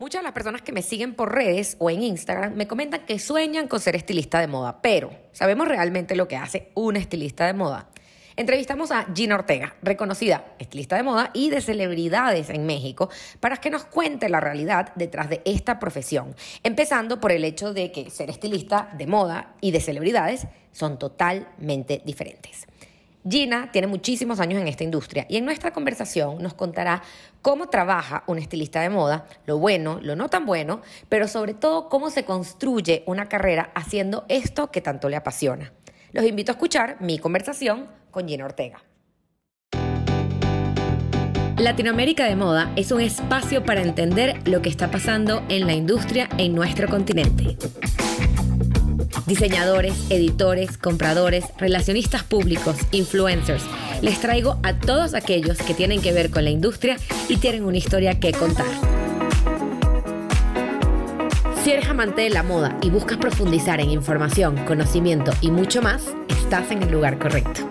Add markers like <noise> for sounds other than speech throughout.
Muchas de las personas que me siguen por redes o en Instagram me comentan que sueñan con ser estilista de moda, pero ¿sabemos realmente lo que hace un estilista de moda? Entrevistamos a Gina Ortega, reconocida estilista de moda y de celebridades en México, para que nos cuente la realidad detrás de esta profesión, empezando por el hecho de que ser estilista de moda y de celebridades son totalmente diferentes. Gina tiene muchísimos años en esta industria y en nuestra conversación nos contará cómo trabaja un estilista de moda, lo bueno, lo no tan bueno, pero sobre todo cómo se construye una carrera haciendo esto que tanto le apasiona. Los invito a escuchar mi conversación con Gina Ortega. Latinoamérica de Moda es un espacio para entender lo que está pasando en la industria en nuestro continente diseñadores, editores, compradores, relacionistas públicos, influencers. Les traigo a todos aquellos que tienen que ver con la industria y tienen una historia que contar. Si eres amante de la moda y buscas profundizar en información, conocimiento y mucho más, estás en el lugar correcto.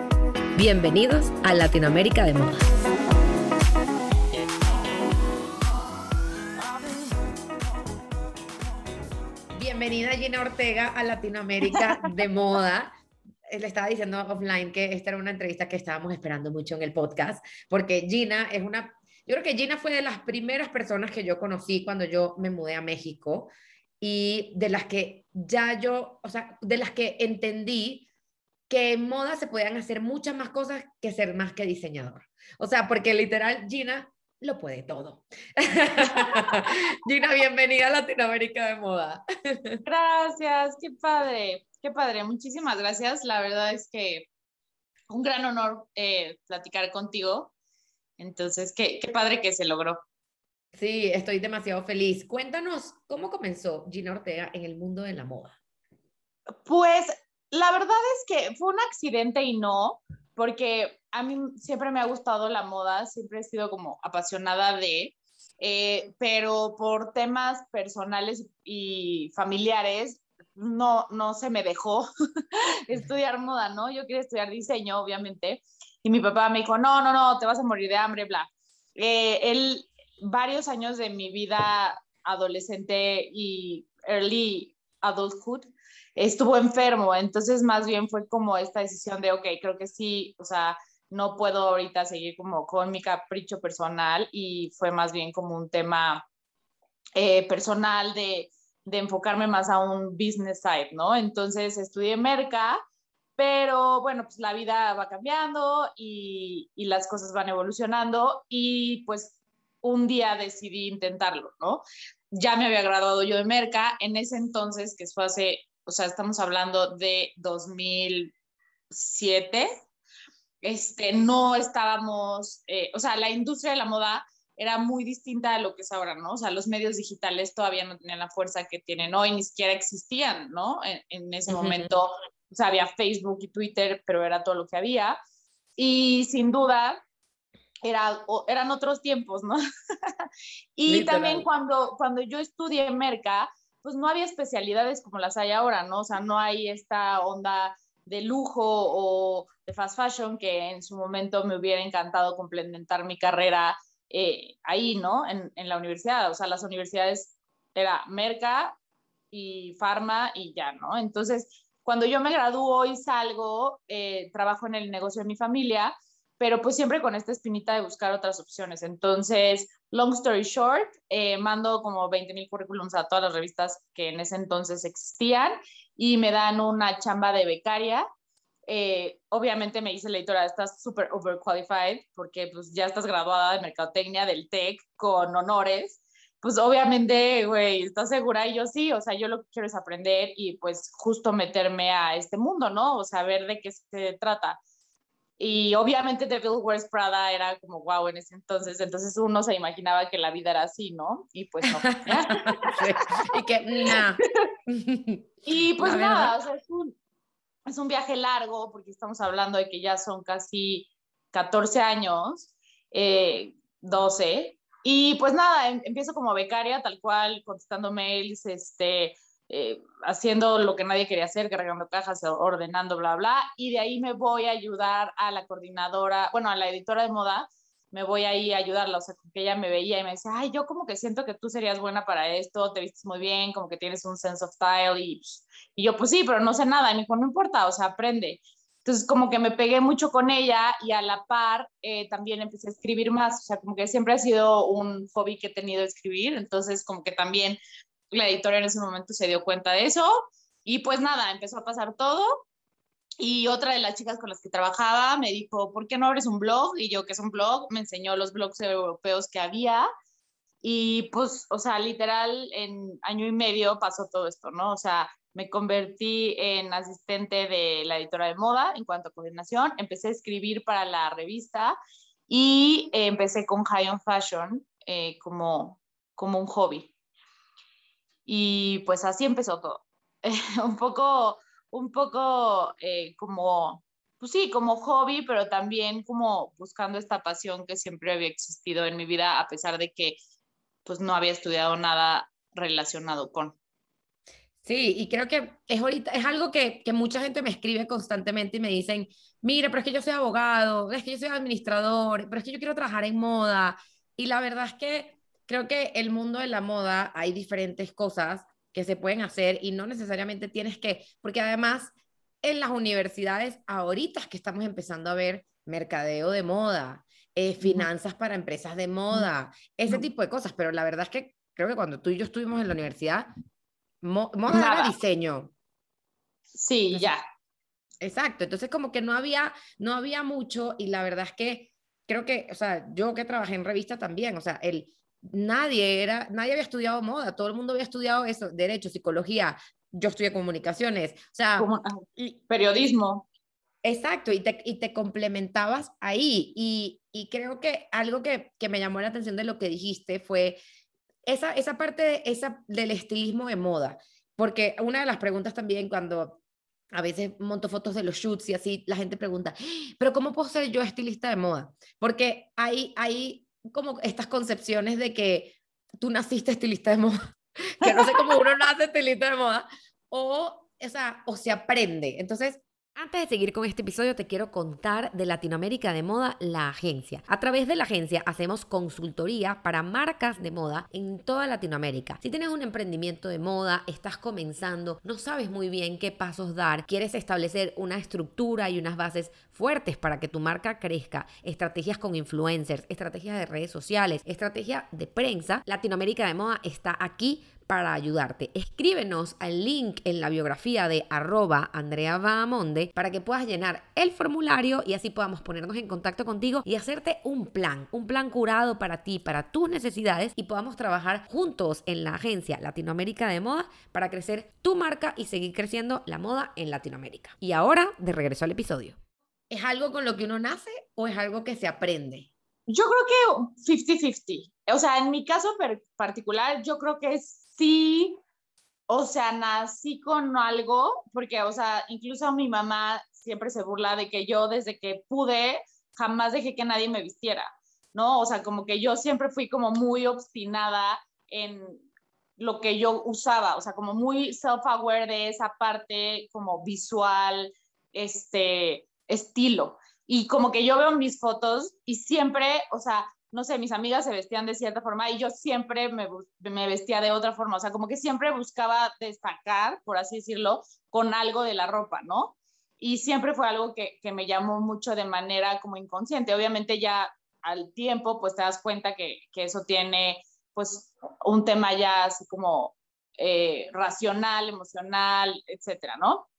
Bienvenidos a Latinoamérica de Moda. Bienvenida Gina Ortega a Latinoamérica de Moda. Eh, le estaba diciendo offline que esta era una entrevista que estábamos esperando mucho en el podcast, porque Gina es una, yo creo que Gina fue de las primeras personas que yo conocí cuando yo me mudé a México y de las que ya yo, o sea, de las que entendí que en moda se podían hacer muchas más cosas que ser más que diseñador. O sea, porque literal Gina lo puede todo. <laughs> Gina, bienvenida a Latinoamérica de Moda. Gracias, qué padre, qué padre, muchísimas gracias. La verdad es que un gran honor eh, platicar contigo. Entonces, qué, qué padre que se logró. Sí, estoy demasiado feliz. Cuéntanos, ¿cómo comenzó Gina Ortega en el mundo de la moda? Pues la verdad es que fue un accidente y no, porque a mí siempre me ha gustado la moda, siempre he sido como apasionada de, eh, pero por temas personales y familiares no, no se me dejó <laughs> estudiar moda, ¿no? Yo quería estudiar diseño, obviamente, y mi papá me dijo, no, no, no, te vas a morir de hambre, bla. Eh, él, varios años de mi vida adolescente y early adulthood, estuvo enfermo, entonces más bien fue como esta decisión de, ok, creo que sí, o sea, no puedo ahorita seguir como con mi capricho personal y fue más bien como un tema eh, personal de, enfocarme más a un business side, ¿no? Entonces estudié Merca, pero bueno, pues la vida va cambiando y, y las cosas van evolucionando y pues un día decidí intentarlo, ¿no? Ya me había graduado yo de Merca, en ese entonces, que fue hace o sea, estamos hablando de 2007, este, no estábamos, eh, o sea, la industria de la moda era muy distinta a lo que es ahora, ¿no? O sea, los medios digitales todavía no tenían la fuerza que tienen hoy, ni siquiera existían, ¿no? En, ese momento, o sea, había Facebook y Twitter, pero era todo lo que había. Y sin duda, era, eran otros tiempos, ¿no? <laughs> y también cuando, cuando yo estudié Merca, pues no había especialidades como las hay ahora, ¿no? O sea, no hay esta onda de lujo o de fast fashion que en su momento me hubiera encantado complementar mi carrera eh, ahí, ¿no? En, en, la universidad. O sea, las universidades era merca y farma y ya, ¿no? Entonces, cuando yo me gradúo y salgo, eh, trabajo en el negocio de mi familia, pero pues siempre con esta espinita de buscar otras opciones. Entonces, long story short, eh, mando como 20 mil currículums a todas las revistas que en ese entonces existían y me dan una chamba de becaria. Eh, obviamente me dice la editora, estás súper overqualified porque pues ya estás graduada de mercadotecnia del TEC con honores. Pues obviamente, güey, ¿estás segura? Y yo sí, o sea, yo lo que quiero es aprender y pues justo meterme a este mundo, ¿no? O sea, ver de qué se trata. Y obviamente Devil Wears Prada era como wow en ese entonces, entonces uno se imaginaba que la vida era así, ¿no? Y pues no. <laughs> y que, no. <laughs> y pues nada, o sea, es un, es un viaje largo porque estamos hablando de que ya son casi 14 años, eh, 12. Y pues nada, em, empiezo como becaria, tal cual, contestando mails, este, eh, haciendo lo que nadie quería hacer, cargando cajas, ordenando, bla, bla, y de ahí me voy a ayudar a la coordinadora, bueno, a la editora de moda me voy ahí a ayudarla, o sea, que ella me veía y me decía, ay, yo como que siento que tú serías buena para esto, te vistes muy bien, como que tienes un sense of style, y, y yo, pues sí, pero no sé nada, y me dijo, no importa, o sea, aprende. Entonces, como que me pegué mucho con ella y a la par eh, también empecé a escribir más, o sea, como que siempre ha sido un hobby que he tenido escribir, entonces como que también la editora en ese momento se dio cuenta de eso y pues nada, empezó a pasar todo y otra de las chicas con las que trabajaba me dijo, ¿por qué no abres un blog? Y yo, que es un blog? Me enseñó los blogs europeos que había. Y pues, o sea, literal, en año y medio pasó todo esto, ¿no? O sea, me convertí en asistente de la editora de moda en cuanto a coordinación. Empecé a escribir para la revista y empecé con High on Fashion eh, como, como un hobby. Y pues así empezó todo. <laughs> un poco un poco eh, como, pues sí, como hobby, pero también como buscando esta pasión que siempre había existido en mi vida, a pesar de que pues no había estudiado nada relacionado con. Sí, y creo que es ahorita, es algo que, que, mucha gente me escribe constantemente y me dicen, mira, pero es que yo soy abogado, es que yo soy administrador, pero es que yo quiero trabajar en moda. Y la verdad es que creo que el mundo de la moda hay diferentes cosas que se pueden hacer y no necesariamente tienes que, porque además en las universidades ahorita es que estamos empezando a ver mercadeo de moda, eh, finanzas para empresas de moda, ese tipo de cosas, pero la verdad es que creo que cuando tú y yo estuvimos en la universidad, moda era diseño. Sí, ya. Exacto, entonces como que no había, no había mucho y la verdad es que creo que, o sea, yo que trabajé en revista también, o sea, el, nadie era, nadie había estudiado moda, todo el mundo había estudiado eso, derecho, psicología, yo estudié comunicaciones, o sea, periodismo. Exacto, y te, y te complementabas ahí. Y, y creo que algo que, que, me llamó la atención de lo que dijiste fue esa, esa parte de, esa, del estilismo de moda. Porque una de las preguntas también cuando a veces monto fotos de los shoots y así, la gente pregunta, pero ¿cómo puedo ser yo estilista de moda? Porque hay, hay como estas concepciones de que tú naciste estilista de moda, <laughs> que no sé cómo uno nace estilista de moda, o, o, sea, o se aprende. Entonces, antes de seguir con este episodio, te quiero contar de Latinoamérica de Moda, la agencia. A través de la agencia hacemos consultoría para marcas de moda en toda Latinoamérica. Si tienes un emprendimiento de moda, estás comenzando, no sabes muy bien qué pasos dar, quieres establecer una estructura y unas bases fuertes para que tu marca crezca, estrategias con influencers, estrategias de redes sociales, estrategia de prensa, Latinoamérica de Moda está aquí para ayudarte. Escríbenos al link en la biografía de arroba Andrea Bahamonde para que puedas llenar el formulario y así podamos ponernos en contacto contigo y hacerte un plan, un plan curado para ti, para tus necesidades y podamos trabajar juntos en la agencia Latinoamérica de Moda para crecer tu marca y seguir creciendo la moda en Latinoamérica. Y ahora, de regreso al episodio. ¿Es algo con lo que uno nace o es algo que se aprende? Yo creo que 50-50. O sea, en mi caso particular, yo creo que es sí, o sea, nací con algo, porque, o sea, incluso mi mamá siempre se burla de que yo desde que pude jamás dejé que nadie me vistiera, ¿no? O sea, como que yo siempre fui como muy obstinada en lo que yo usaba, o sea, como muy self-aware de esa parte como visual, este, estilo. Y como que yo veo mis fotos y siempre, o sea, no sé, mis amigas se vestían de cierta forma y yo siempre me, me, vestía de otra forma, o sea, como que siempre buscaba destacar, por así decirlo, con algo de la ropa, ¿no? Y siempre fue algo que, que me llamó mucho de manera como inconsciente. Obviamente ya al tiempo, pues te das cuenta que, que eso tiene, pues, un tema ya así como eh, racional, emocional, etcétera, ¿no?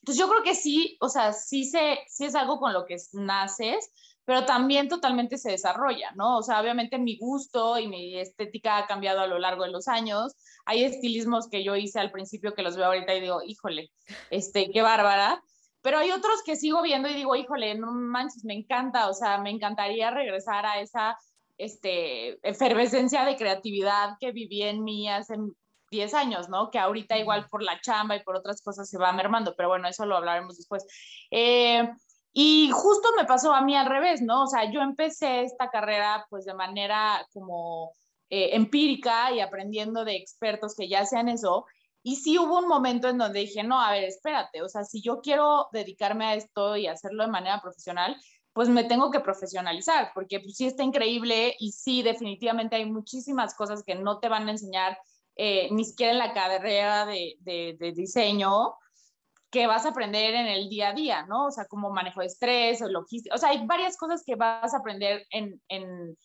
Entonces yo creo que sí, o sea, sí, se, sí es algo con lo que naces, pero también totalmente se desarrolla, ¿no? O sea, obviamente mi gusto y mi estética ha cambiado a lo largo de los años. Hay estilismos que yo hice al principio que los veo ahorita y digo, híjole, este, qué bárbara. Pero hay otros que sigo viendo y digo, híjole, no manches, me encanta, o sea, me encantaría regresar a esa este, efervescencia de creatividad que viví en mí hace 10 años, ¿no? Que ahorita igual por la chamba y por otras cosas se va mermando, pero bueno, eso lo hablaremos después. Eh, y justo me pasó a mí al revés, ¿no? O sea, yo empecé esta carrera pues de manera como eh, empírica y aprendiendo de expertos que ya hacían eso. Y sí hubo un momento en donde dije, no, a ver, espérate, o sea, si yo quiero dedicarme a esto y hacerlo de manera profesional, pues me tengo que profesionalizar, porque pues, sí está increíble y sí, definitivamente hay muchísimas cosas que no te van a enseñar eh, ni siquiera en la carrera de, de, diseño, que vas a aprender en el día a día, ¿no? O sea, como manejo de estrés o logística, o sea, hay varias cosas que vas a aprender en, en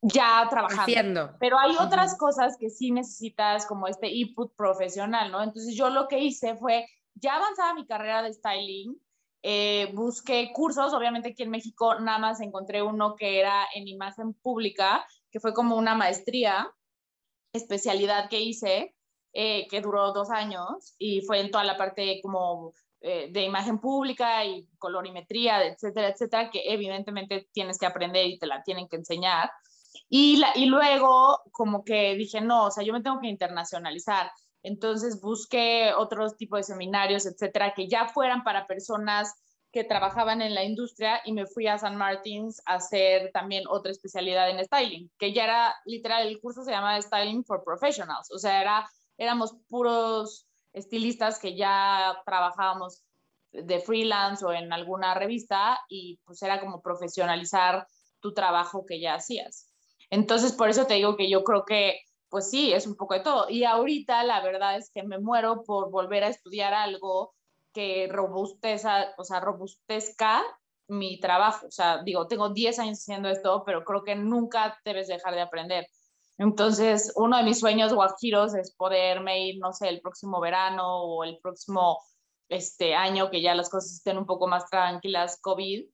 ya trabajando. Haciendo. Pero hay otras cosas que sí necesitas como este input profesional, ¿no? Entonces yo lo que hice fue, ya avanzaba mi carrera de styling, eh, busqué cursos, obviamente aquí en México nada más encontré uno que era en imagen pública, que fue como una maestría, especialidad que hice, eh, que duró dos años y fue en toda la parte como eh, de imagen pública y colorimetría, etcétera, etcétera, que evidentemente tienes que aprender y te la tienen que enseñar. Y, la, y luego como que dije, no, o sea, yo me tengo que internacionalizar. Entonces busqué otros tipos de seminarios, etcétera, que ya fueran para personas que trabajaban en la industria y me fui a San Martins a hacer también otra especialidad en styling, que ya era literal, el curso se llama Styling for Professionals, o sea, era, éramos puros estilistas que ya trabajábamos de freelance o en alguna revista y pues era como profesionalizar tu trabajo que ya hacías. Entonces, por eso te digo que yo creo que pues sí, es un poco de todo. Y ahorita la verdad es que me muero por volver a estudiar algo que robusteza, o sea, robustezca mi trabajo. O sea, digo, tengo 10 años haciendo esto, pero creo que nunca debes dejar de aprender. Entonces, uno de mis sueños guajiros es poderme ir, no sé, el próximo verano o el próximo este año, que ya las cosas estén un poco más tranquilas, COVID,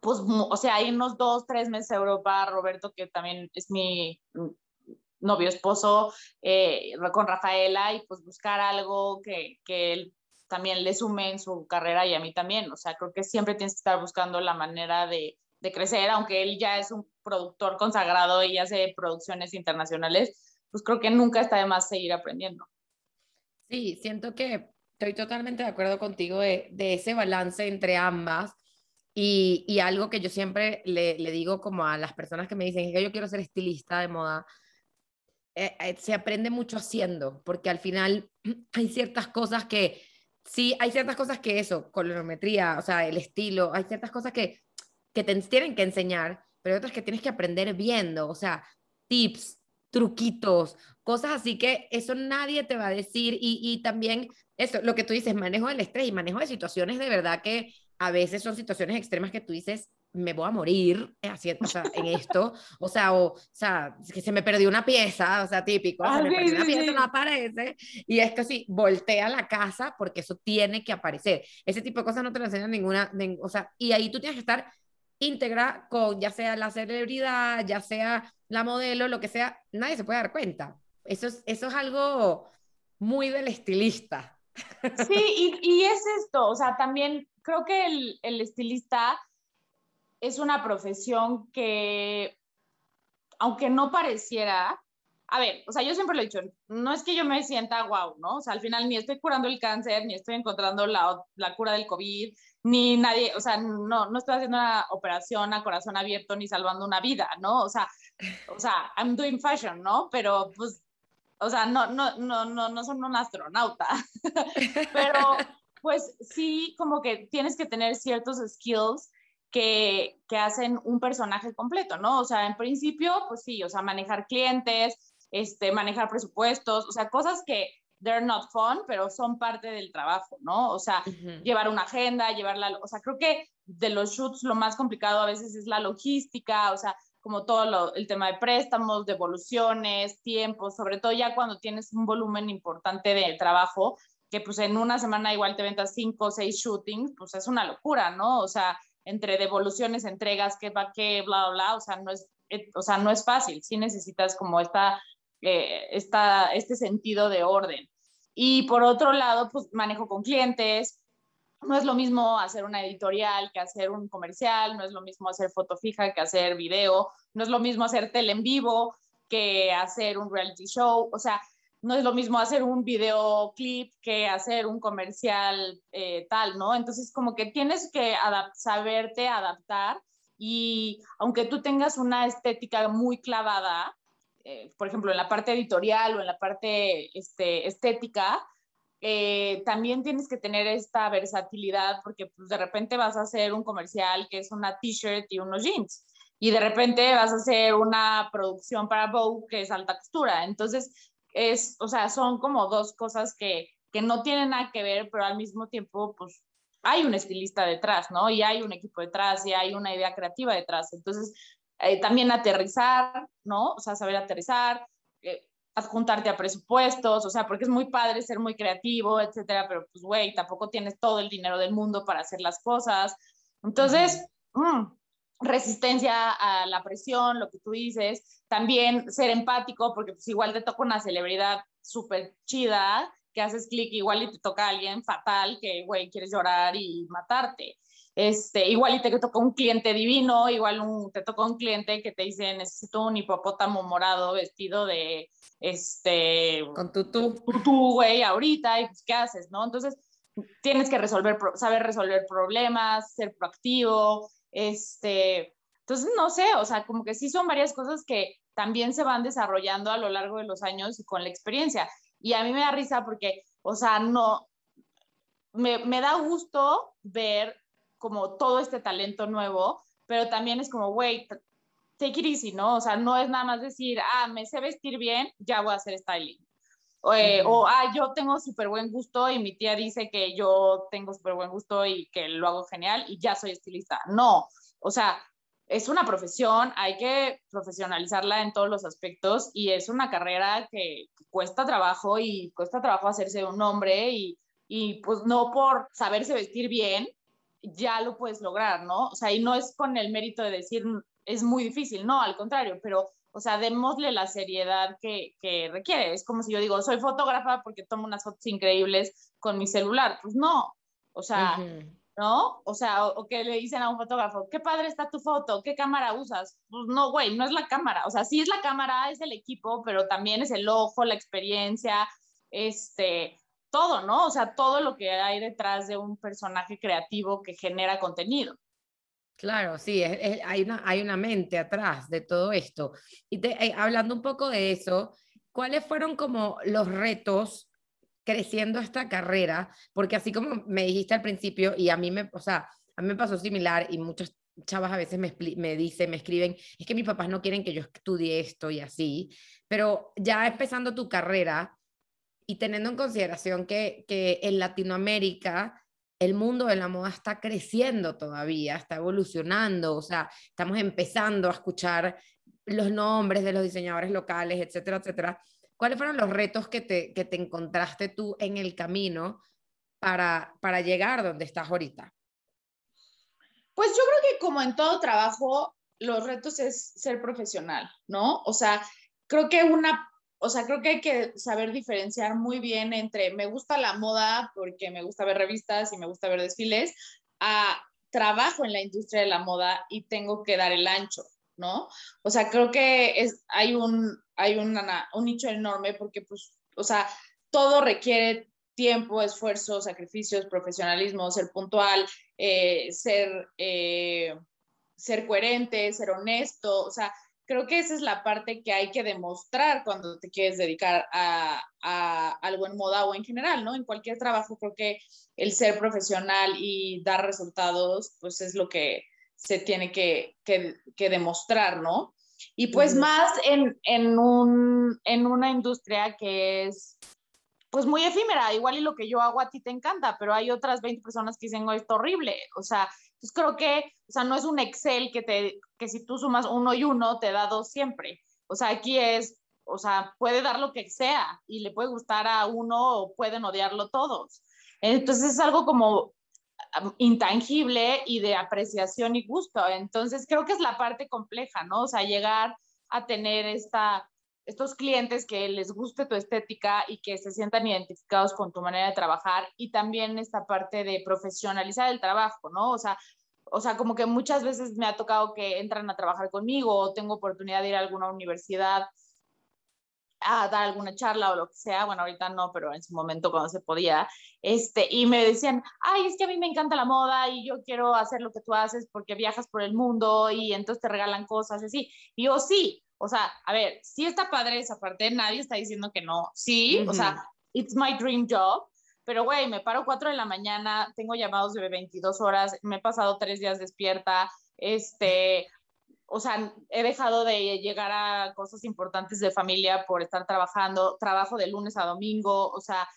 pues, o sea, unos dos, tres meses a Europa, Roberto, que también es mi, novio, esposo, eh, con Rafaela y pues buscar algo que, que él también le sume en su carrera y a mí también. O sea, creo que siempre tienes que estar buscando la manera de, de crecer, aunque él ya es un productor consagrado y hace producciones internacionales, pues creo que nunca está de más seguir aprendiendo. Sí, siento que estoy totalmente de acuerdo contigo de, de ese balance entre ambas. Y, y, algo que yo siempre le, le, digo como a las personas que me dicen que yo quiero ser estilista de moda, eh, eh, se aprende mucho haciendo, porque al final <clears throat> hay ciertas cosas que, sí, hay ciertas cosas que eso, colorimetría, o sea, el estilo, hay ciertas cosas que, que te tienen que enseñar, pero hay otras que tienes que aprender viendo, o sea, tips, truquitos, cosas así que eso nadie te va a decir y, y también eso, lo que tú dices, manejo del estrés y manejo de situaciones de verdad que a veces son situaciones extremas que tú dices, me voy a morir haciendo, o sea, en esto, o sea, o, o, sea, que se me perdió una pieza, o sea, típico, se ah, me perdió una pieza, no aparece, y es que sí, voltea la casa porque eso tiene que aparecer. Ese tipo de cosas no te lo enseñan ninguna, o sea, y ahí tú tienes que estar íntegra con ya sea la celebridad, ya sea la modelo, lo que sea, nadie se puede dar cuenta. Eso es, eso es algo muy del estilista. Sí, y, y es esto, o sea, también creo que el, estilista es una profesión que, aunque no pareciera, a ver, o sea, yo siempre lo he dicho, no es que yo me sienta guau, ¿no? O sea, al final ni estoy curando el cáncer, ni estoy encontrando la cura del COVID, ni nadie, o sea, no, no estoy haciendo una operación a corazón abierto ni salvando una vida, ¿no? O sea, o sea, I'm doing fashion, ¿no? Pero pues, o sea, no, no, no, no, no son un astronauta, <laughs> pero pues sí, como que tienes que tener ciertos skills que, que, hacen un personaje completo, ¿no? O sea, en principio, pues sí, o sea, manejar clientes, este, manejar presupuestos, o sea, cosas que they're not fun, pero son parte del trabajo, ¿no? O sea, llevar una agenda, llevarla, o sea, creo que de los shoots lo más complicado a veces es la logística, o sea, como todo lo, el tema de préstamos, devoluciones, tiempos, sobre todo ya cuando tienes un volumen importante de trabajo, que pues en una semana igual te ventas cinco o seis shootings, pues es una locura, ¿no? O sea, entre devoluciones, entregas, qué va qué, bla, bla, bla, o sea, no es, eh, o sea, no es fácil, sí necesitas como esta, eh, este sentido de orden. Y por otro lado, pues manejo con clientes, no es lo mismo hacer una editorial que hacer un comercial, no es lo mismo hacer foto fija que hacer video, no es lo mismo hacer tele en vivo que hacer un reality show, o sea, no es lo mismo hacer un videoclip que hacer un comercial eh, tal, ¿no? Entonces, como que tienes que saberte adaptar y aunque tú tengas una estética muy clavada, eh, por ejemplo, en la parte editorial o en la parte este, estética, eh, también tienes que tener esta versatilidad porque pues, de repente vas a hacer un comercial que es una t-shirt y unos jeans y de repente vas a hacer una producción para Vogue que es alta costura. Entonces, es, o sea, son como dos cosas que, que no tienen nada que ver, pero al mismo tiempo, pues hay un estilista detrás, ¿no? Y hay un equipo detrás y hay una idea creativa detrás. Entonces, eh, también aterrizar, ¿no? O sea, saber aterrizar, eh, adjuntarte a presupuestos, o sea, porque es muy padre ser muy creativo, etcétera, pero pues, güey, tampoco tienes todo el dinero del mundo para hacer las cosas. Entonces, mm, resistencia a la presión, lo que tú dices, también ser empático, porque pues igual te toca una celebridad súper chida, que haces clic igual y te toca a alguien fatal que, güey, quieres llorar y matarte. Este, igual y te toca un cliente divino, igual un, te toca un cliente que te dice, necesito un hipopótamo morado vestido de, este... Con tutú. Tutú, güey, ahorita, y pues, ¿qué haces, no? Entonces, tienes que resolver, saber resolver problemas, ser proactivo, este... Entonces, no sé, o sea, como que sí son varias cosas que también se van desarrollando a lo largo de los años y con la experiencia. Y a mí me da risa porque, o sea, no, me, me da gusto ver como todo este talento nuevo, pero también es como, güey, take it easy, ¿no? O sea, no es nada más decir, ah, me sé vestir bien, ya voy a hacer styling. Eh, o, ah, yo tengo súper buen gusto y mi tía dice que yo tengo súper buen gusto y que lo hago genial y ya soy estilista. No, o sea, es una profesión, hay que profesionalizarla en todos los aspectos y es una carrera que, cuesta trabajo y cuesta trabajo hacerse un nombre y, y pues no por saberse vestir bien ya lo puedes lograr, ¿no? O sea, y no es con el mérito de decir es muy difícil, no, al contrario, pero, o sea, démosle la seriedad que, que requiere. Es como si yo digo, soy fotógrafa porque tomo unas fotos increíbles con mi celular. Pues no, o sea, ¿no? O sea, o, que le dicen a un fotógrafo, qué padre está tu foto, qué cámara usas. Pues no, güey, no es la cámara. O sea, sí es la cámara, es el equipo, pero también es el ojo, la experiencia, este, todo, ¿no? O sea, todo lo que hay detrás de un personaje creativo que genera contenido. Claro, sí, hay, una, hay una mente atrás de todo esto. Y eh, hablando un poco de eso, ¿cuáles fueron como los retos creciendo esta carrera, porque así como me dijiste al principio, y a mí me, o sea, a mí me pasó similar y muchas chavas a veces me, me dicen, me escriben, es que mis papás no quieren que yo estudie esto y así, pero ya empezando tu carrera y teniendo en consideración que, en Latinoamérica el mundo de la moda está creciendo todavía, está evolucionando, o sea, estamos empezando a escuchar los nombres de los diseñadores locales, etcétera, etcétera. ¿Cuáles fueron los retos que te, que te encontraste tú en el camino para, para llegar donde estás ahorita? Pues yo creo que como en todo trabajo, los retos es ser profesional, ¿no? O sea, creo que una, o sea, creo que hay que saber diferenciar muy bien entre me gusta la moda porque me gusta ver revistas y me gusta ver desfiles, a trabajo en la industria de la moda y tengo que dar el ancho, ¿no? O sea, creo que es, hay, un, hay un nicho enorme porque, pues, o sea, todo requiere tiempo, esfuerzo, sacrificios, profesionalismo, ser puntual, eh, ser, eh, ser coherente, ser honesto, o sea, creo que esa es la parte que hay que demostrar cuando te quieres dedicar a, a, algo en moda o en general, ¿no? En cualquier trabajo creo que el ser profesional y dar resultados, pues es lo que, se tiene que, que, demostrar, ¿no? Y pues más en, en, un, en una industria que es pues muy efímera, igual y lo que yo hago a ti te encanta, pero hay otras 20 personas que dicen, oh, esto horrible, o sea, pues creo que, o sea, no es un Excel que te, que si tú sumas uno y uno te da dos siempre, o sea, aquí es, o sea, puede dar lo que sea y le puede gustar a uno o pueden odiarlo todos. Entonces es algo como intangible y de apreciación y gusto. Entonces, creo que es la parte compleja, ¿no? O sea, llegar a tener esta, estos clientes que les guste tu estética y que se sientan identificados con tu manera de trabajar y también esta parte de profesionalizar el trabajo, ¿no? O sea, o sea, como que muchas veces me ha tocado que entran a trabajar conmigo o tengo oportunidad de ir a alguna universidad a dar alguna charla o lo que sea, bueno, ahorita no, pero en su momento cuando se podía, este, y me decían, ay, es que a mí me encanta la moda y yo quiero hacer lo que tú haces porque viajas por el mundo y entonces te regalan cosas así. Y yo, sí, o sea, a ver, sí está padre esa parte, nadie está diciendo que no, sí, o sea, it's my dream job, pero güey, me paro 4 de la mañana, tengo llamados de 22 horas, me he pasado tres días despierta, este, o sea, he dejado de llegar a cosas importantes de familia por estar trabajando, trabajo de lunes a domingo, o sea,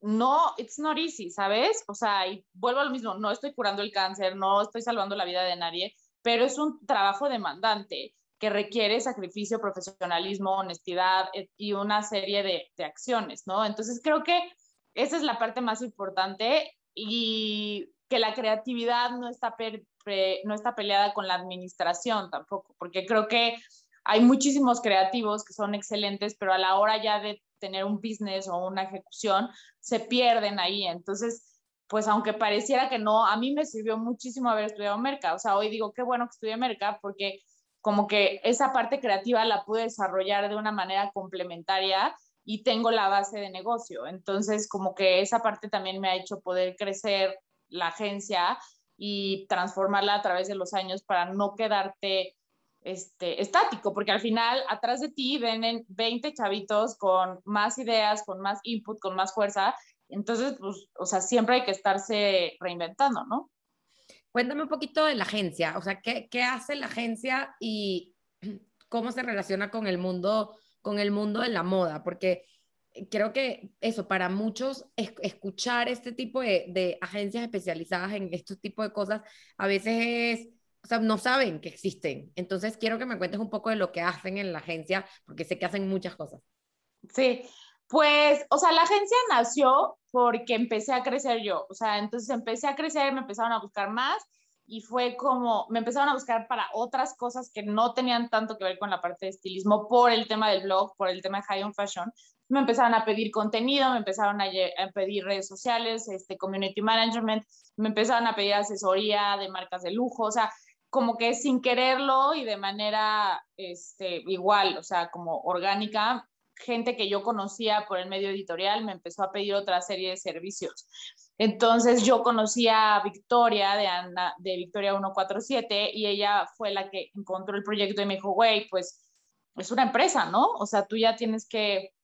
no, it's not easy, ¿sabes? O sea, y vuelvo a lo mismo, no estoy curando el cáncer, no estoy salvando la vida de nadie, pero es un trabajo demandante que requiere sacrificio, profesionalismo, honestidad eh, y una serie de, de acciones, ¿no? Entonces creo que esa es la parte más importante y que la creatividad no está, no está peleada con la administración tampoco, porque creo que hay muchísimos creativos que son excelentes, pero a la hora ya de tener un business o una ejecución, se pierden ahí. Entonces, pues aunque pareciera que no, a mí me sirvió muchísimo haber estudiado Merca. O sea, hoy digo, qué bueno que estudié Merca porque como que esa parte creativa la pude desarrollar de una manera complementaria y tengo la base de negocio. Entonces, como que esa parte también me ha hecho poder crecer la agencia y transformarla a través de los años para no quedarte este, estático, porque al final atrás de ti ven 20 chavitos con más ideas, con más input, con más fuerza. Entonces, pues, o sea, siempre hay que estarse reinventando, ¿no? Cuéntame un poquito de la agencia, o sea, ¿qué, qué hace la agencia y <clears throat> cómo se relaciona con el mundo, con el mundo de la moda? Porque creo que eso, para muchos, escuchar este tipo de, de, agencias especializadas en este tipo de cosas, a veces es, o sea, no saben que existen. Entonces, quiero que me cuentes un poco de lo que hacen en la agencia, porque sé que hacen muchas cosas. Sí, pues, o sea, la agencia nació porque empecé a crecer yo, o sea, entonces empecé a crecer, me empezaron a buscar más y fue como, me empezaron a buscar para otras cosas que no tenían tanto que ver con la parte de estilismo por el tema del blog, por el tema de High on Fashion. Me empezaron a pedir contenido, me empezaron a, pedir redes sociales, este, community management, me empezaron a pedir asesoría de marcas de lujo, o sea, como que sin quererlo y de manera este, igual, o sea, como orgánica, gente que yo conocía por el medio editorial me empezó a pedir otra serie de servicios. Entonces yo conocí a Victoria de, Ana, de Victoria 147 y ella fue la que encontró el proyecto y me dijo, güey, pues es una empresa, ¿no? O sea, tú ya tienes que,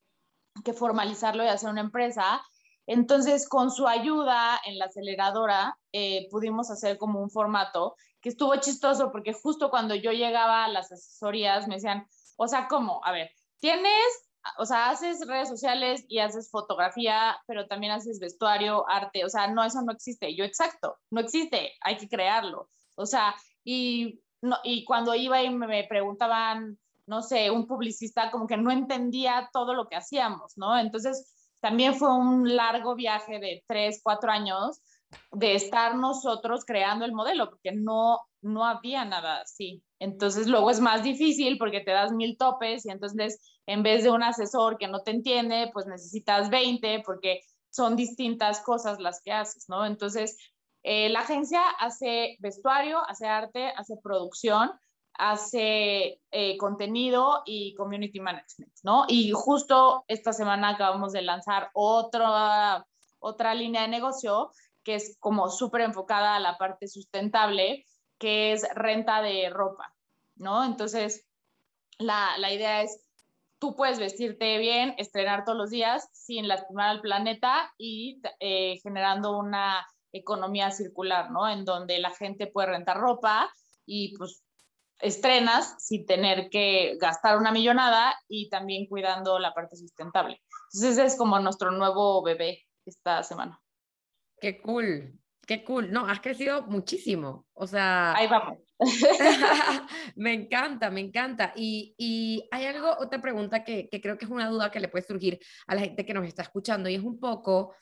que formalizarlo y hacer una empresa. Entonces, con su ayuda en la aceleradora, eh, pudimos hacer como un formato que estuvo chistoso porque justo cuando yo llegaba a las asesorías me decían, o sea, ¿cómo? A ver, tienes o sea, haces redes sociales y haces fotografía, pero también haces vestuario, arte, o sea, no, eso no existe. Yo, exacto, no existe, hay que crearlo. O sea, y, no, y cuando iba y me preguntaban, no sé, un publicista, como que no entendía todo lo que hacíamos, ¿no? Entonces, también fue un largo viaje de tres, cuatro años de estar nosotros creando el modelo, porque no, no había nada así. Entonces luego es más difícil porque te das mil topes y entonces en vez de un asesor que no te entiende, pues necesitas 20 porque son distintas cosas las que haces, ¿no? Entonces, eh, la agencia hace vestuario, hace arte, hace producción, hace eh, contenido y community management, ¿no? Y justo esta semana acabamos de lanzar otra, otra línea de negocio que es como súper enfocada a la parte sustentable, que es renta de ropa, ¿no? Entonces, la, la idea es, tú puedes vestirte bien, estrenar todos los días sin lastimar al planeta y eh, generando una economía circular, ¿no? En donde la gente puede rentar ropa y pues estrenas sin tener que gastar una millonada y también cuidando la parte sustentable. Entonces ese es como nuestro nuevo bebé esta semana. Qué cool, qué cool. No, has crecido muchísimo. O sea. Ahí vamos. <laughs> me encanta, me encanta. Y, y hay algo, otra pregunta que, que, creo que es una duda que le puede surgir a la gente que nos está escuchando y es un poco,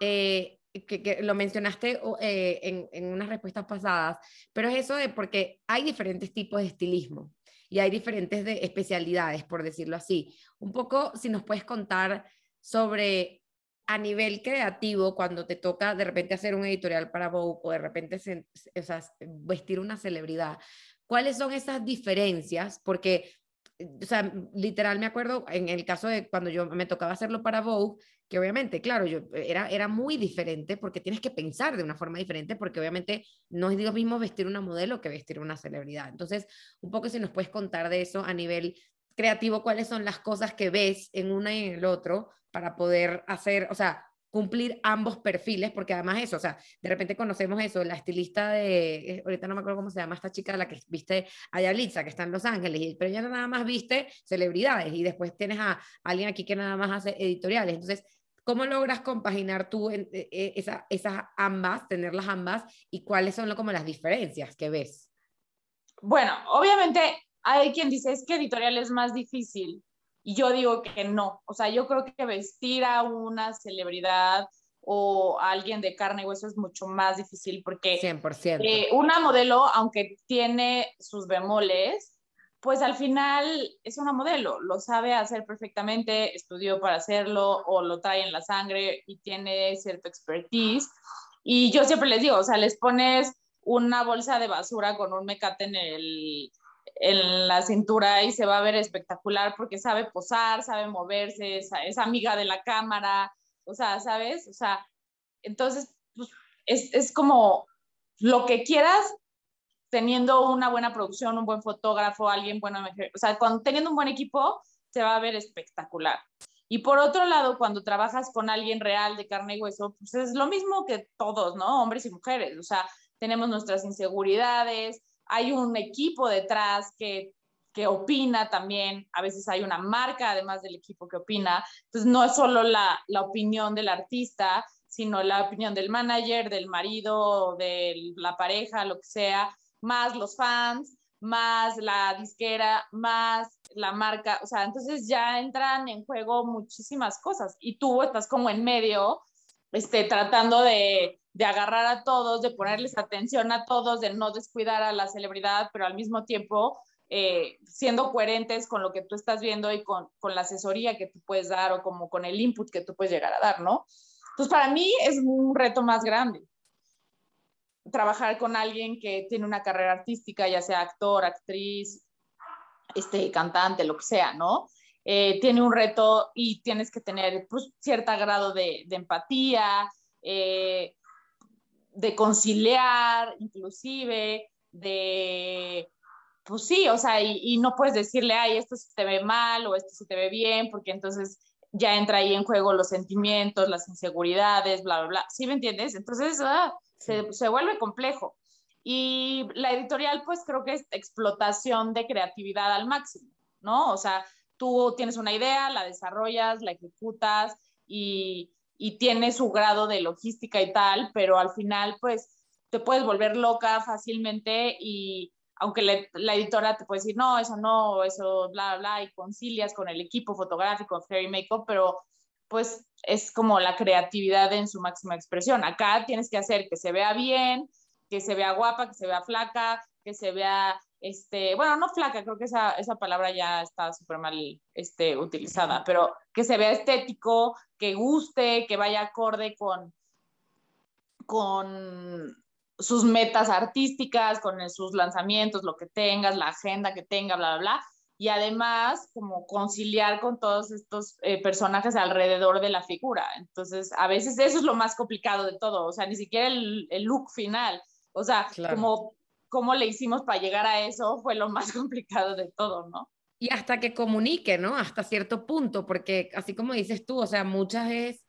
eh, que, que, lo mencionaste eh, en, en unas respuestas pasadas, pero es eso de porque hay diferentes tipos de estilismo y hay diferentes de especialidades, por decirlo así. Un poco, si nos puedes contar sobre a nivel creativo, cuando te toca de repente hacer un editorial para Vogue o de repente o sea, vestir una celebridad, ¿cuáles son esas diferencias? Porque, o sea, literal me acuerdo en el caso de cuando yo me tocaba hacerlo para Vogue, que obviamente, claro, yo era, era muy diferente porque tienes que pensar de una forma diferente porque obviamente no es lo mismo vestir una modelo que vestir una celebridad. Entonces, un poco si nos puedes contar de eso a nivel creativo, cuáles son las cosas que ves en una y en el otro para poder hacer, o sea, cumplir ambos perfiles, porque además eso, o sea, de repente conocemos eso, la estilista de, eh, ahorita no me acuerdo cómo se llama esta chica, la que viste a Yalitza, que está en Los Ángeles, pero ella nada más viste celebridades y después tienes a alguien aquí que nada más hace editoriales. Entonces, ¿cómo logras compaginar tú en, eh, eh, esa, esas ambas, tenerlas ambas y cuáles son como las diferencias que ves? Bueno, obviamente hay quien dice es que editorial es más difícil y yo digo que no, o sea, yo creo que vestir a una celebridad o a alguien de carne y hueso es mucho más difícil porque 100%. Eh, una modelo, aunque tiene sus bemoles, pues al final es una modelo, lo sabe hacer perfectamente, estudió para hacerlo o lo trae en la sangre y tiene cierto expertise. Y yo siempre les digo, o sea, les pones una bolsa de basura con un mecate en el, en la cintura y se va a ver espectacular porque sabe posar, sabe moverse, es, amiga de la cámara, o sea, ¿sabes? O sea, entonces, pues, es, es como lo que quieras teniendo una buena producción, un buen fotógrafo, alguien bueno, o sea, teniendo un buen equipo, se va a ver espectacular. Y por otro lado, cuando trabajas con alguien real de carne y hueso, pues es lo mismo que todos, ¿no? Hombres y mujeres, o sea, tenemos nuestras inseguridades, hay un equipo detrás que, que opina también, a veces hay una marca además del equipo que opina, entonces no es solo la, la opinión del artista, sino la opinión del manager, del marido, de la pareja, lo que sea, más los fans, más la disquera, más la marca, o sea, entonces ya entran en juego muchísimas cosas y tú estás como en medio, este, tratando de, de agarrar a todos, de ponerles atención a todos, de no descuidar a la celebridad, pero al mismo tiempo eh, siendo coherentes con lo que tú estás viendo y con, con, la asesoría que tú puedes dar o como con el input que tú puedes llegar a dar, ¿no? Entonces, para mí es un reto más grande trabajar con alguien que tiene una carrera artística, ya sea actor, actriz, este, cantante, lo que sea, ¿no? Eh, tiene un reto y tienes que tener pues, cierto grado de, empatía, eh, de conciliar, inclusive, de, pues sí, o sea, y, no puedes decirle, ay, esto se te ve mal o esto se te ve bien, porque entonces ya entra ahí en juego los sentimientos, las inseguridades, bla, bla, bla. ¿Sí me entiendes? Entonces ah, se, se vuelve complejo. Y la editorial, pues creo que es explotación de creatividad al máximo, ¿no? O sea, tú tienes una idea, la desarrollas, la ejecutas y, y tiene su grado de logística y tal, pero al final pues te puedes volver loca fácilmente y aunque la, editora te puede decir, no, eso no, eso bla, bla, y concilias con el equipo fotográfico, Fairy Makeup, pero pues es como la creatividad en su máxima expresión. Acá tienes que hacer que se vea bien, que se vea guapa, que se vea flaca, que se vea este, bueno, no flaca, creo que esa, esa palabra ya está súper mal este, utilizada, pero que se vea estético, que guste, que vaya acorde con, con sus metas artísticas, con sus lanzamientos, lo que tengas, la agenda que tenga, bla, bla, bla. Y además, como conciliar con todos estos eh, personajes alrededor de la figura. Entonces, a veces eso es lo más complicado de todo, o sea, ni siquiera el, el look final. O sea, como cómo le hicimos para llegar a eso fue lo más <laughs> complicado de todo, ¿no? Y hasta que comunique, ¿no? Hasta cierto punto, porque así como dices tú, o sea, muchas veces,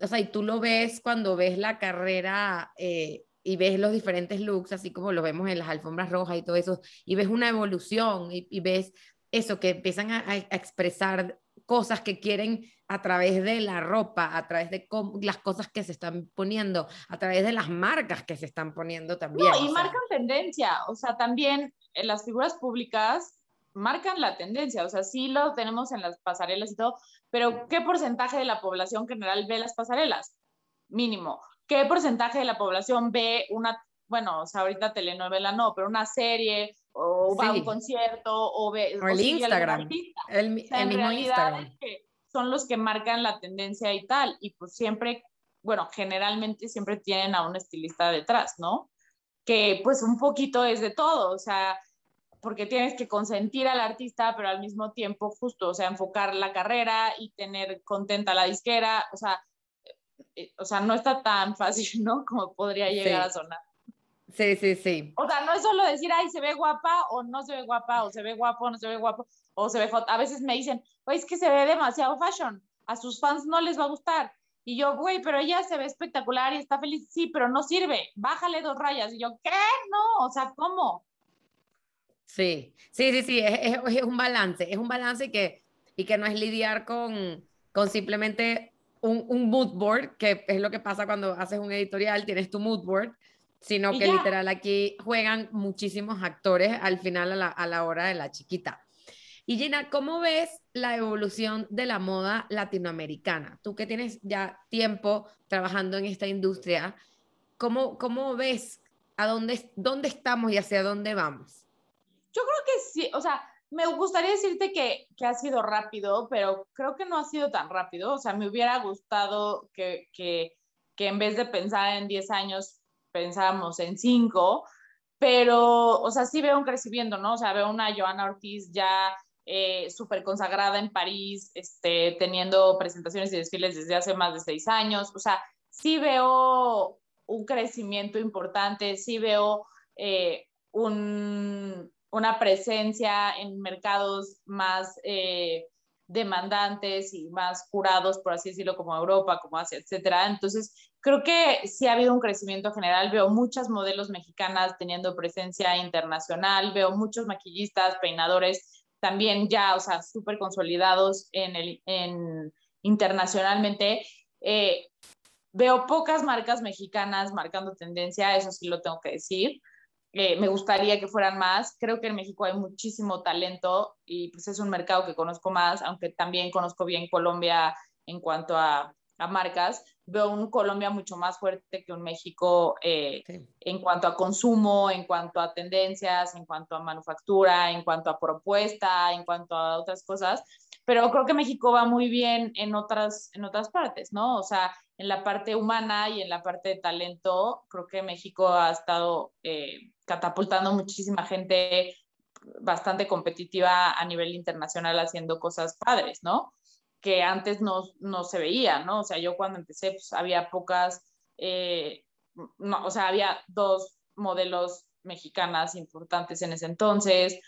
o sea, y tú lo ves cuando ves la carrera eh, y ves los diferentes looks, así como lo vemos en las alfombras rojas y todo eso, y ves una evolución y, ves eso, que empiezan a, a, expresar cosas que quieren a través de la ropa, a través de las cosas que se están poniendo, a través de las marcas que se están poniendo también. No, y marcan tendencia, o sea, también en las figuras públicas marcan la tendencia, o sea, sí lo tenemos en las pasarelas y todo, pero ¿qué porcentaje de la población general ve las pasarelas? Mínimo. ¿Qué porcentaje de la población ve una, bueno, o sea, ahorita telenovela no, pero una serie o va a un concierto o ve... O el Instagram. El, mismo Instagram son los que marcan la tendencia y tal, y pues siempre, bueno, generalmente siempre tienen a un estilista detrás, ¿no? Que pues un poquito es de todo, o sea, porque tienes que consentir al artista, pero al mismo tiempo justo, o sea, enfocar la carrera y tener contenta la disquera, o sea, eh, o sea, no está tan <laughs> fácil, ¿no? Como podría llegar a sonar. Sí, sí, sí. O sea, no es solo decir, ay, se ve guapa o no se ve guapa, o se ve guapo o no se ve guapo, o se ve A veces me dicen, oye, es que se ve demasiado fashion, a sus fans no les va a gustar. Y yo, güey, pero ella se ve espectacular y está feliz. Sí, pero no sirve. Bájale dos rayas. Y yo, ¿qué? No, o sea, ¿cómo? Sí, sí, sí, sí, es, es, un balance, es un balance que, y que no es lidiar con, con simplemente un, un, mood board, que es lo que pasa cuando haces un editorial, tienes tu mood board, sino que literal aquí juegan muchísimos actores al final a la, a la hora de la chiquita. Y Gina, ¿cómo ves la evolución de la moda latinoamericana? Tú que tienes ya tiempo trabajando en esta industria, ¿cómo, cómo ves a dónde, dónde estamos y hacia dónde vamos? Yo creo que sí, o sea, me gustaría decirte que, que, ha sido rápido, pero creo que no ha sido tan rápido. O sea, me hubiera gustado que, que, que en vez de pensar en 10 años, pensáramos en 5, pero, o sea, sí veo un crecimiento, ¿no? O sea, veo una Joana Ortiz ya eh, súper consagrada en París, este, teniendo presentaciones y desfiles desde hace más de seis años. O sea, sí veo un crecimiento importante, sí veo eh, un, una presencia en mercados más eh, demandantes y más curados, por así decirlo, como Europa, como Asia, etcétera. Entonces, creo que sí ha habido un crecimiento general. Veo muchas modelos mexicanas teniendo presencia internacional, veo muchos maquillistas, peinadores también ya, o sea, súper consolidados en el, en, internacionalmente. Eh, veo pocas marcas mexicanas marcando tendencia, eso sí lo tengo que decir. Eh, me gustaría que fueran más. Creo que en México hay muchísimo talento y pues es un mercado que conozco más, aunque también conozco bien Colombia en cuanto a a marcas, veo un Colombia mucho más fuerte que un México eh, en cuanto a consumo, en cuanto a tendencias, en cuanto a manufactura, en cuanto a propuesta, en cuanto a otras cosas. Pero creo que México va muy bien en otras, en otras partes, ¿no? O sea, en la parte humana y en la parte de talento, creo que México ha estado eh, catapultando muchísima gente bastante competitiva a nivel internacional haciendo cosas padres, ¿no? que antes no, no, se veía, ¿no? O sea, yo cuando empecé, pues había pocas, eh, no, o sea, había dos modelos mexicanas importantes en ese entonces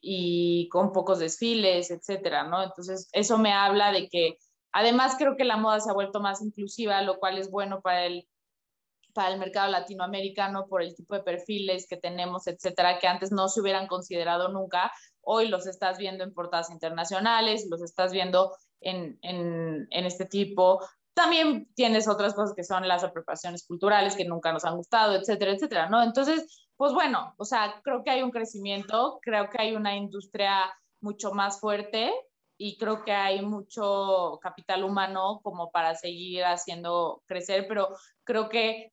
y con pocos desfiles, etcétera, ¿no? Entonces, eso me habla de que, además, creo que la moda se ha vuelto más inclusiva, lo cual es bueno para el, para el mercado latinoamericano por el tipo de perfiles que tenemos, etcétera, que antes no se hubieran considerado nunca. Hoy los estás viendo en portadas internacionales, los estás viendo en, en, en este tipo. También tienes otras cosas que son las apropiaciones culturales que nunca nos han gustado, etcétera, etcétera, ¿no? Entonces, pues bueno, o sea, creo que hay un crecimiento, creo que hay una industria mucho más fuerte y creo que hay mucho capital humano como para seguir haciendo crecer, pero creo que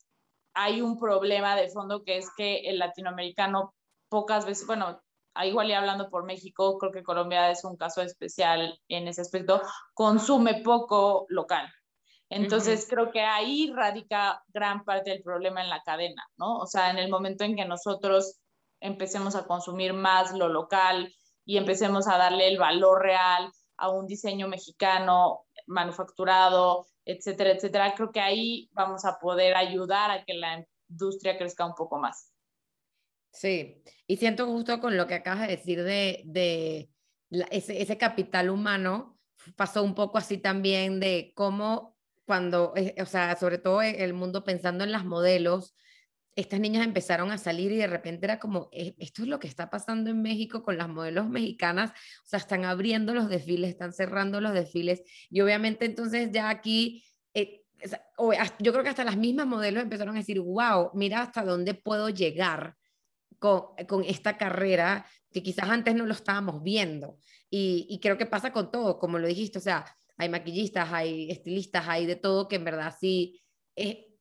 hay un problema de fondo que es que el latinoamericano pocas veces, bueno, igual y hablando por México, creo que Colombia es un caso especial en ese aspecto, consume poco local. Entonces creo que ahí radica gran parte del problema en la cadena, ¿no? O sea, en el momento en que nosotros empecemos a consumir más lo local y empecemos a darle el valor real a un diseño mexicano manufacturado, etcétera, etcétera, creo que ahí vamos a poder ayudar a que la industria crezca un poco más. Sí, y siento justo con lo que acabas de decir de, de ese, ese, capital humano, pasó un poco así también de cómo cuando, eh, o sea, sobre todo el mundo pensando en las modelos, estas niñas empezaron a salir y de repente era como, eh, esto es lo que está pasando en México con las modelos mexicanas, o sea, están abriendo los desfiles, están cerrando los desfiles y obviamente entonces ya aquí... Eh, yo creo que hasta las mismas modelos empezaron a decir, wow, mira hasta dónde puedo llegar con, esta carrera que quizás antes no lo estábamos viendo. Y, creo que pasa con todo, como lo dijiste, o sea, hay maquillistas, hay estilistas, hay de todo que en verdad sí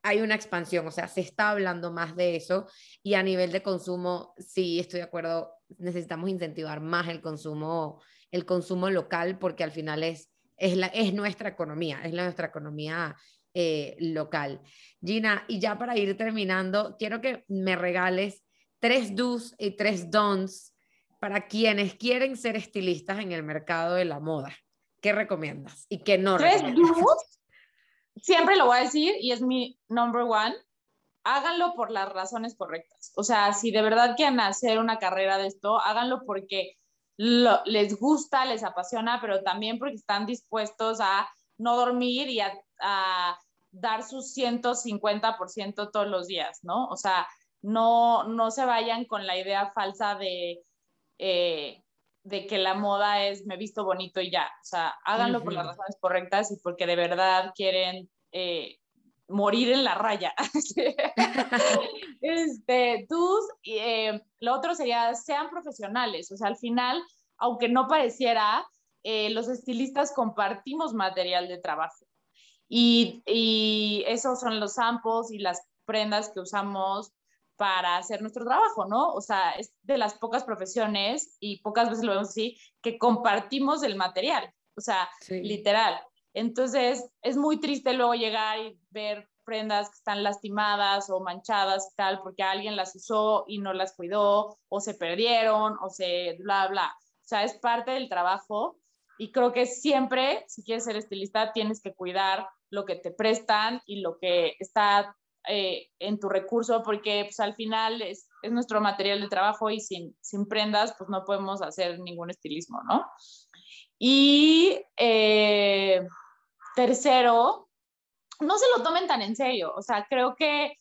hay una expansión, o sea, se está hablando más de eso y a nivel de consumo, sí, estoy de acuerdo, necesitamos incentivar más el consumo, el consumo local porque al final es, es, la, es nuestra economía, es la, nuestra economía eh, local. Gina, y ya para ir terminando, quiero que me regales tres do's y tres don'ts para quienes quieren ser estilistas en el mercado de la moda. ¿Qué recomiendas y qué no tres do's, siempre lo voy a decir y es mi number one. Háganlo por las razones correctas. O sea, si de verdad quieren hacer una carrera de esto, háganlo porque les gusta, les apasiona, pero también porque están dispuestos a no dormir y a dar su 150% todos los días, ¿no? O sea, no, no se vayan con la idea falsa de, eh, de que la moda es me visto bonito y ya. O sea, háganlo por las razones correctas y porque de verdad quieren eh, morir en la raya. <laughs> este, tú, eh, lo otro sería, sean profesionales. O sea, al final, aunque no pareciera, los estilistas compartimos material de trabajo. Y, y esos son los samples y las prendas que usamos para hacer nuestro trabajo, ¿no? O sea, es de las pocas profesiones y pocas veces lo vemos así, que compartimos el material, o sea, literal. Entonces, es muy triste luego llegar y ver prendas que están lastimadas o manchadas y tal, porque alguien las usó y no las cuidó, o se perdieron, o se bla, bla. O sea, es parte del trabajo y creo que siempre, si quieres ser estilista, tienes que cuidar lo que te prestan y lo que está eh, en tu recurso, porque pues, al final es, es, nuestro material de trabajo y sin, sin, prendas, pues no podemos hacer ningún estilismo, ¿no? Y eh, tercero, no se lo tomen tan en serio, o sea, creo que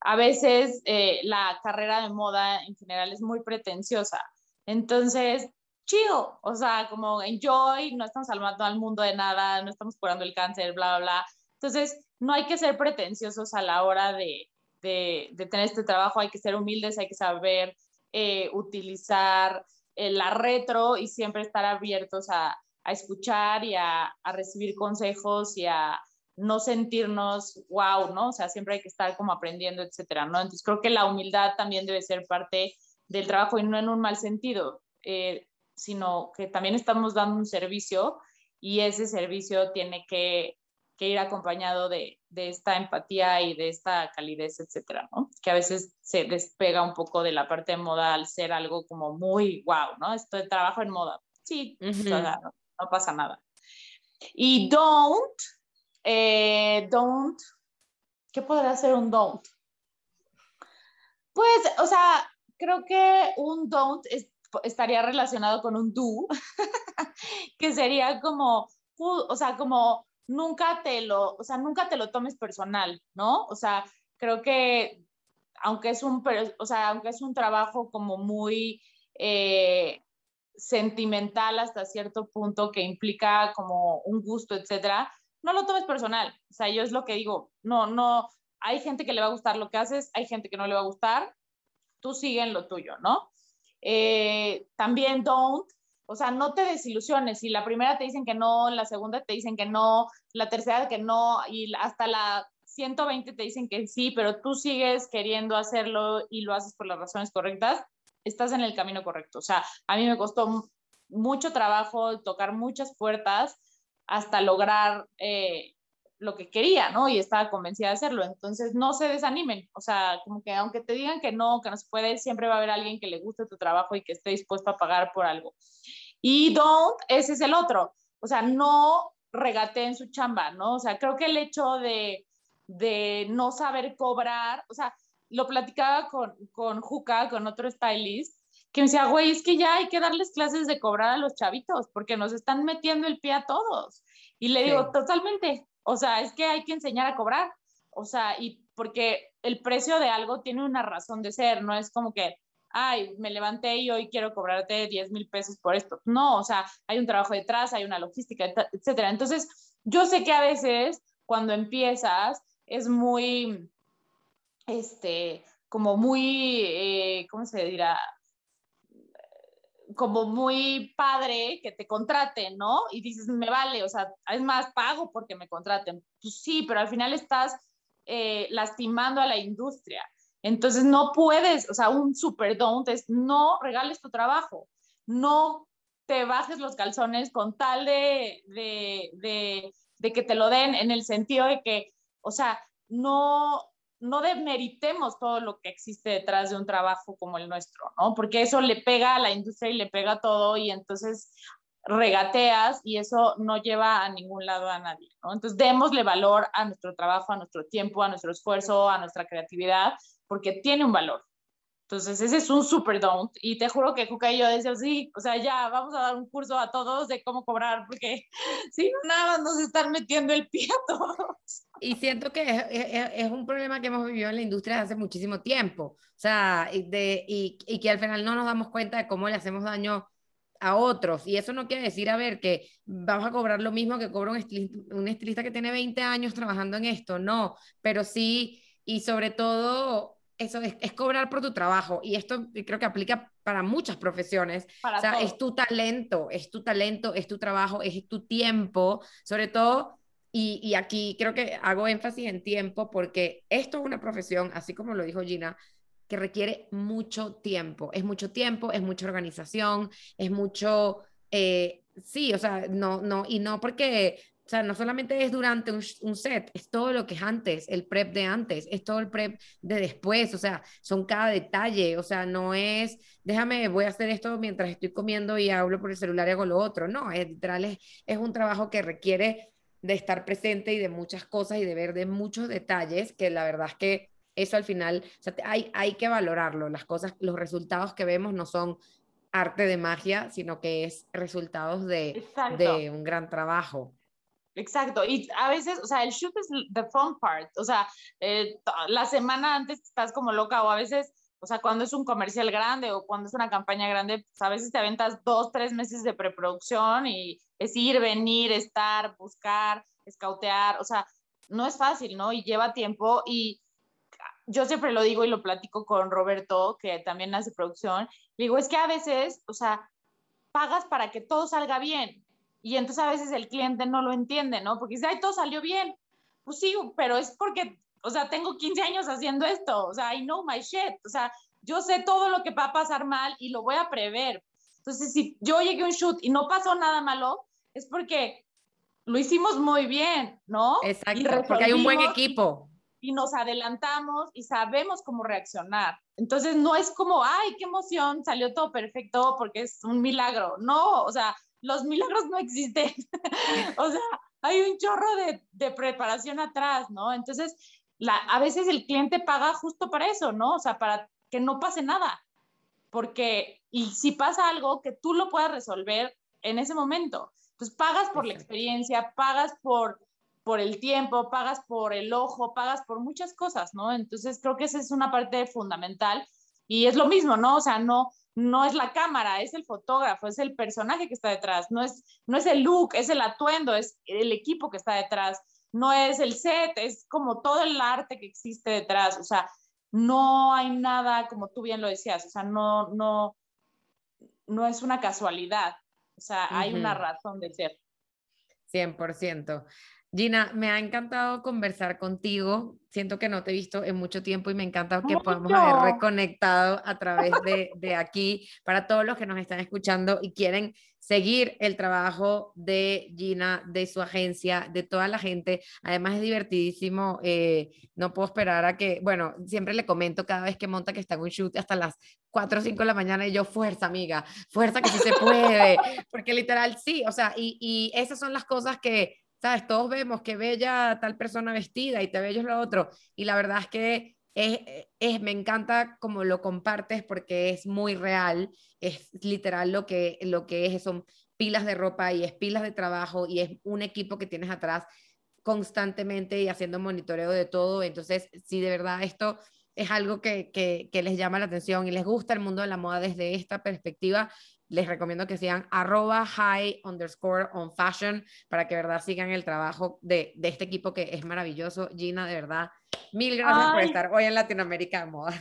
a veces eh, la carrera de moda en general es muy pretenciosa. Entonces, chido, o sea, como enjoy, no estamos salvando al mundo de nada, no estamos curando el cáncer, bla, bla, bla. Entonces, no hay que ser pretenciosos a la hora de, de, tener este trabajo, hay que ser humildes, hay que saber eh, utilizar eh, la retro y siempre estar abiertos a, a escuchar y a, a, recibir consejos y a no sentirnos wow, ¿no? O sea, siempre hay que estar como aprendiendo, etcétera, ¿no? Entonces creo que la humildad también debe ser parte del trabajo y no en un mal sentido, eh, sino que también estamos dando un servicio y ese servicio tiene que que ir acompañado de, de, esta empatía y de esta calidez, etcétera, ¿no? Que a veces se despega un poco de la parte de moda al ser algo como muy wow, ¿no? Esto de trabajo en moda. Sí, no, pasa nada. Y don't, eh, don't, ¿qué podría ser un don't? Pues, o sea, creo que un don't estaría relacionado con un do, <laughs> que sería como, o sea, como nunca te lo, o sea, nunca te lo tomes personal, ¿no? O sea, creo que aunque es un, o sea, aunque es un trabajo como muy eh, sentimental hasta cierto punto que implica como un gusto, etcétera, no lo tomes personal. O sea, yo es lo que digo, no, no, hay gente que le va a gustar lo que haces, hay gente que no le va a gustar, tú sigue en lo tuyo, ¿no? Eh, también don't o sea, no te desilusiones. Si la primera te dicen que no, la segunda te dicen que no, la tercera que no, y hasta la 120 te dicen que sí, pero tú sigues queriendo hacerlo y lo haces por las razones correctas, estás en el camino correcto. O sea, a mí me costó mucho trabajo tocar muchas puertas hasta lograr eh, lo que quería, ¿no? Y estaba convencida de hacerlo. Entonces, no se desanimen. O sea, como que aunque te digan que no, que no se puede, siempre va a haber alguien que le guste tu trabajo y que esté dispuesto a pagar por algo. Y don't, ese es el otro. O sea, no en su chamba, ¿no? O sea, creo que el hecho de, de no saber cobrar, o sea, lo platicaba con, con Juca, con otro stylist, que me decía, güey, es que ya hay que darles clases de cobrar a los chavitos, porque nos están metiendo el pie a todos. Y le digo, totalmente, o sea, es que hay que enseñar a cobrar. O sea, y porque el precio de algo tiene una razón de ser, no es como que, ay, me levanté y hoy quiero cobrarte 10 mil pesos por esto. No, o sea, hay un trabajo detrás, hay una logística, etcétera. Entonces, yo sé que a veces cuando empiezas es muy, este, como muy, eh, ¿cómo se dirá? Como muy padre que te contraten, ¿no? Y dices, me vale, o sea, es más, pago porque me contraten. Pues sí, pero al final estás eh, lastimando a la industria. Entonces no puedes, o sea, un super don't es no regales tu trabajo, no te bajes los calzones con tal de, de, de, de que te lo den en el sentido de que, o sea, no, no demeritemos todo lo que existe detrás de un trabajo como el nuestro, ¿no? Porque eso le pega a la industria y le pega a todo y entonces regateas y eso no lleva a ningún lado a nadie, ¿no? Entonces démosle valor a nuestro trabajo, a nuestro tiempo, a nuestro esfuerzo, a nuestra creatividad, porque tiene un valor. Entonces, ese es un super don't. Y te juro que Juca y yo decíamos, sí, o sea, ya vamos a dar un curso a todos de cómo cobrar, porque <laughs> si nada más nos están metiendo el pie a <laughs> todos. y siento que es, es, es, un problema que hemos vivido en la industria desde hace muchísimo tiempo. O sea, de, y, y, que al final no nos damos cuenta de cómo le hacemos daño a otros. Y eso no quiere decir, a ver, que vamos a cobrar lo mismo que cobra un estilista, un estilista que tiene 20 años trabajando en esto. No, pero sí, y sobre todo eso es, es, cobrar por tu trabajo y esto creo que aplica para muchas profesiones. Para o sea, todo. es tu talento, es tu talento, es tu trabajo, es tu tiempo, sobre todo, y, y, aquí creo que hago énfasis en tiempo porque esto es una profesión, así como lo dijo Gina, que requiere mucho tiempo, es mucho tiempo, es mucha organización, es mucho, eh, sí, o sea, no, no, y no porque o sea, no solamente es durante un, un, set, es todo lo que es antes, el prep de antes, es todo el prep de después, o sea, son cada detalle, o sea, no es, déjame, voy a hacer esto mientras estoy comiendo y hablo por el celular y hago lo otro, no, es literal, es, es un trabajo que requiere de estar presente y de muchas cosas y de ver de muchos detalles, que la verdad es que eso al final, o sea, hay, hay que valorarlo, las cosas, los resultados que vemos no son arte de magia, sino que es resultados de, de un gran trabajo. Exacto, y a veces, o sea, el shoot es the fun part, o sea, eh, la semana antes estás como loca o a veces, o sea, cuando es un comercial grande o cuando es una campaña grande, pues a veces te aventas dos, tres meses de preproducción y es ir, venir, estar, buscar, escautear, o sea, no es fácil, ¿no? Y lleva tiempo y yo siempre lo digo y lo platico con Roberto, que también hace producción, digo, es que a veces, o sea, pagas para que todo salga bien, y entonces a veces el cliente no lo entiende, ¿no? Porque dice, ay, todo salió bien. Pues sí, pero es porque, o sea, tengo 15 años haciendo esto, o sea, I know my shit, o sea, yo sé todo lo que va a pasar mal y lo voy a prever. Entonces, si yo llegué a un shoot y no pasó nada malo, es porque lo hicimos muy bien, ¿no? Exacto, porque hay un buen equipo. Y nos adelantamos y sabemos cómo reaccionar. Entonces, no es como, ay, qué emoción, salió todo perfecto porque es un milagro. No, o sea, los milagros no existen. <laughs> o sea, hay un chorro de, de, preparación atrás, ¿no? Entonces, la, a veces el cliente paga justo para eso, ¿no? O sea, para que no pase nada. Porque, y si pasa algo, que tú lo puedas resolver en ese momento. Entonces, pagas por la experiencia, pagas por, por el tiempo, pagas por el ojo, pagas por muchas cosas, ¿no? Entonces, creo que esa es una parte fundamental. Y es lo mismo, ¿no? O sea, no, no es la cámara, es el fotógrafo, es el personaje que está detrás, no es, no es el look, es el atuendo, es el equipo que está detrás, no es el set, es como todo el arte que existe detrás, o sea, no hay nada, como tú bien lo decías, o sea, no, no, no es una casualidad, o sea, hay uh -huh. una razón de ser. 100%. Gina, me ha encantado conversar contigo. Siento que no te he visto en mucho tiempo y me encanta que podamos haber reconectado a través <laughs> de, de, aquí. Para todos los que nos están escuchando y quieren seguir el trabajo de Gina, de su agencia, de toda la gente. Además es divertidísimo. Eh, no puedo esperar a que, bueno, siempre le comento cada vez que monta que está en un shoot hasta las 4 o 5 de la mañana y yo, fuerza, amiga, fuerza que sí se puede. Porque literal, sí, o sea, y, y esas son las cosas que ¿sabes? Todos vemos que bella tal persona vestida y te bello es lo otro. Y la verdad es que es, me encanta como lo compartes porque es muy real, es literal lo que, lo que es, son pilas de ropa y es pilas de trabajo y es un equipo que tienes atrás constantemente y haciendo monitoreo de todo. Entonces, si de verdad esto es algo que, que les llama la atención y les gusta el mundo de la moda desde esta perspectiva, les recomiendo que sigan arroba high underscore on fashion para que verdad sigan el trabajo de, de, este equipo que es maravilloso. Gina, de verdad, mil gracias Ay. por estar hoy en Latinoamérica de Moda.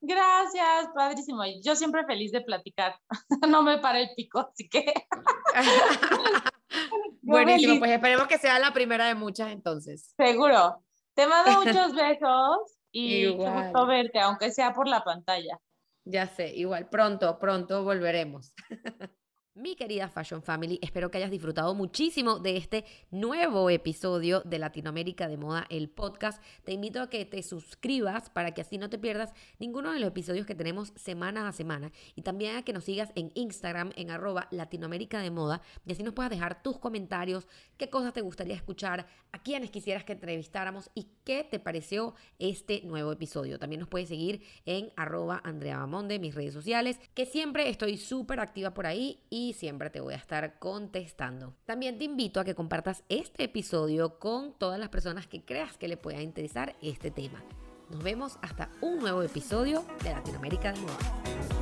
Gracias, padrísimo. Yo siempre feliz de platicar. <laughs> No me para el pico, así que. <laughs> Buenísimo, pues esperemos que sea la primera de muchas entonces. Seguro. Te mando muchos besos y Igual. <laughs> qué gusto verte, aunque sea por la pantalla. Ya sé, igual, pronto, pronto volveremos. <laughs> Mi querida Fashion Family, espero que hayas disfrutado muchísimo de este nuevo episodio de Latinoamérica de Moda, el podcast. Te invito a que te suscribas para que así no te pierdas ninguno de los episodios que tenemos semana a semana. Y también a que nos sigas en Instagram en arroba Latinoamérica de Moda y así nos puedas dejar tus comentarios, qué cosas te gustaría escuchar, a quienes quisieras que entrevistáramos y qué te pareció este nuevo episodio. También nos puedes seguir en arroba Andrea Bamonde, mis redes sociales, que siempre estoy súper activa por ahí y y siempre te voy a estar contestando. También te invito a que compartas este episodio con todas las personas que creas que le pueda interesar este tema. Nos vemos hasta un nuevo episodio de Latinoamérica de Moda.